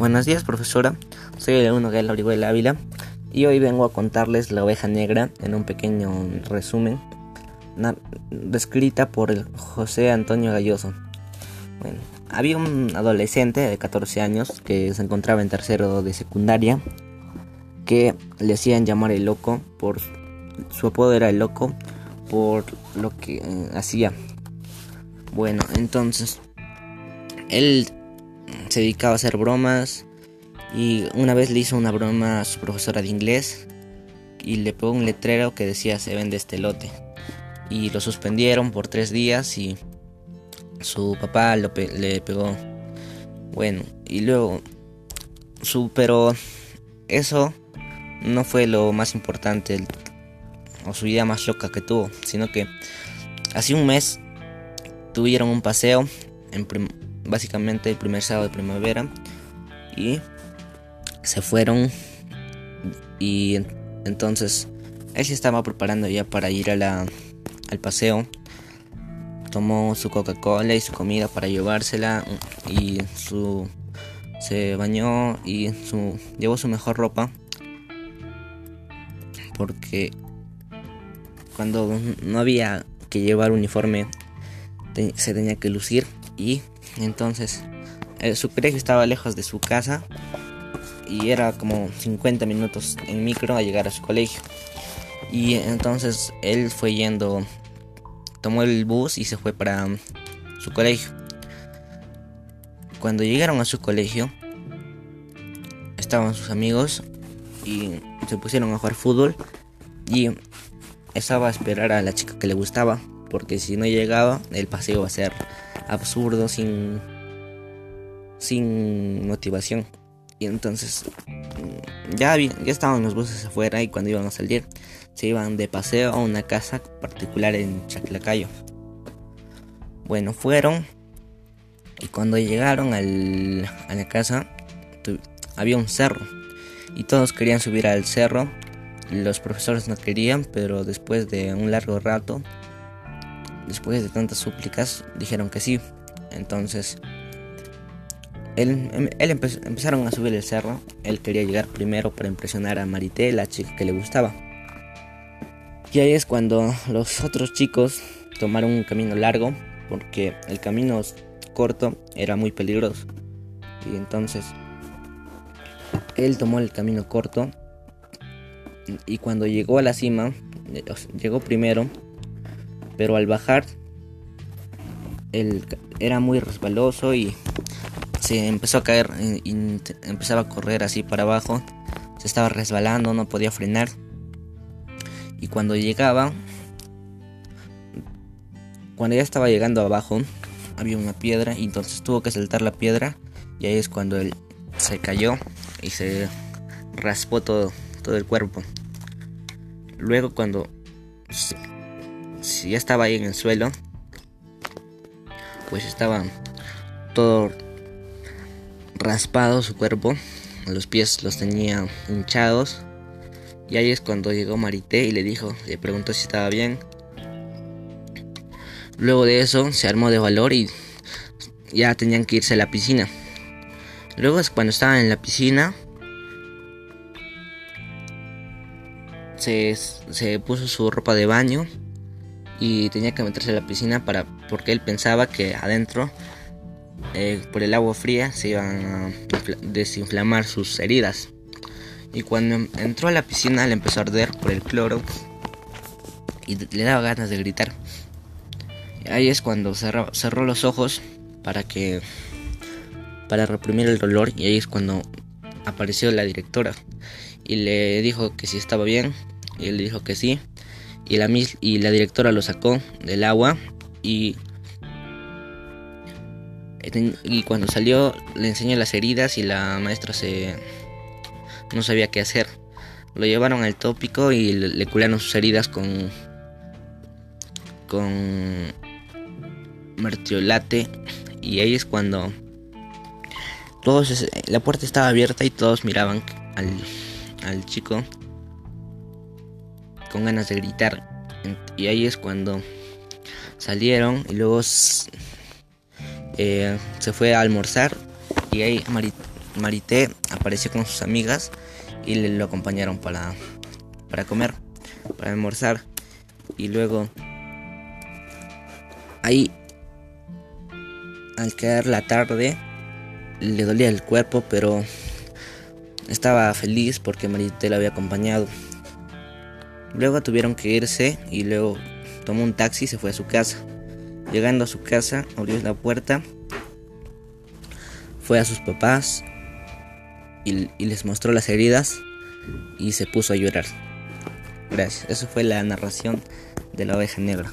Buenos días, profesora. Soy el alumno Gael Orihuela Ávila y hoy vengo a contarles La oveja negra en un pequeño resumen descrita por José Antonio Galloso. Había un adolescente de 14 años que se encontraba en tercero de secundaria que le hacían llamar el loco por su apodo era el loco por lo que eh, hacía. Bueno, entonces él se dedicaba a hacer bromas y una vez le hizo una broma a su profesora de inglés y le pegó un letrero que decía se vende este lote y lo suspendieron por tres días y su papá lo le pegó. Bueno y luego su pero eso no fue lo más importante o su idea más loca que tuvo sino que hace un mes tuvieron un paseo en básicamente el primer sábado de primavera y se fueron y entonces él se estaba preparando ya para ir a la, al paseo. Tomó su Coca-Cola y su comida para llevársela y su se bañó y su llevó su mejor ropa porque cuando no había que llevar uniforme se tenía que lucir y entonces eh, su colegio estaba lejos de su casa y era como 50 minutos en micro a llegar a su colegio. Y entonces él fue yendo, tomó el bus y se fue para su colegio. Cuando llegaron a su colegio, estaban sus amigos y se pusieron a jugar fútbol y estaba a esperar a la chica que le gustaba, porque si no llegaba, el paseo iba a ser absurdo, sin, sin motivación. Y entonces ya, ya estaban los buses afuera y cuando iban a salir se iban de paseo a una casa particular en Chaclacayo. Bueno, fueron y cuando llegaron al, a la casa había un cerro y todos querían subir al cerro. Los profesores no querían, pero después de un largo rato después de tantas súplicas, dijeron que sí. Entonces, él, em, empezaron a subir el cerro. Él quería llegar primero para impresionar a Marité, la chica que le gustaba. Y ahí es cuando los otros chicos tomaron un camino largo, porque el camino corto era muy peligroso. Y entonces, él tomó el camino corto. Y cuando llegó a la cima, eh, llegó primero pero al bajar era muy resbaloso y se empezó a caer y empezaba a correr así para abajo. Se estaba resbalando no podía frenar. Y cuando llegaba cuando ya estaba llegando abajo había una piedra y entonces tuvo que saltar la piedra. Y ahí es cuando él se cayó y se raspó todo, todo el cuerpo. Luego cuando ya estaba ahí en el suelo, pues estaba todo raspado su cuerpo, los pies los tenía hinchados. Y ahí es cuando llegó Marité y le dijo, le preguntó si estaba bien. Luego de eso se armó de valor y ya tenían que irse a la piscina. Luego es cuando estaban en la piscina. Se, se puso su ropa de baño y tenía que meterse a la piscina para porque él pensaba que adentro eh, por el agua fría se iban a desinflamar sus heridas. Y cuando entró a la piscina le empezó a arder por el cloro y le daba ganas de gritar. Ahí es cuando cerró, cerró los ojos para que para reprimir el dolor y ahí es cuando apareció la directora y le dijo que si estaba bien y él dijo que sí y la, y la directora lo sacó del agua y, y cuando salió le enseñó las heridas y la maestra se no sabía qué hacer. Lo llevaron al tópico y le, curaron sus heridas con con mertiolate y ahí es cuando todos la puerta estaba abierta y todos miraban al, al chico con ganas de gritar. Y ahí es cuando salieron y luego eh, se fue a almorzar. Y ahí Marité apareció con sus amigas y le lo acompañaron para, para comer, para almorzar. Y luego ahí al caer la tarde le dolía el cuerpo, pero estaba feliz porque Marité la había acompañado. Luego tuvieron que irse y luego tomó un taxi y se fue a su casa. Llegando a su casa, abrió la puerta, fue a sus papás y, les mostró las heridas y se puso a llorar. Gracias. Eso fue la narración de la oveja negra.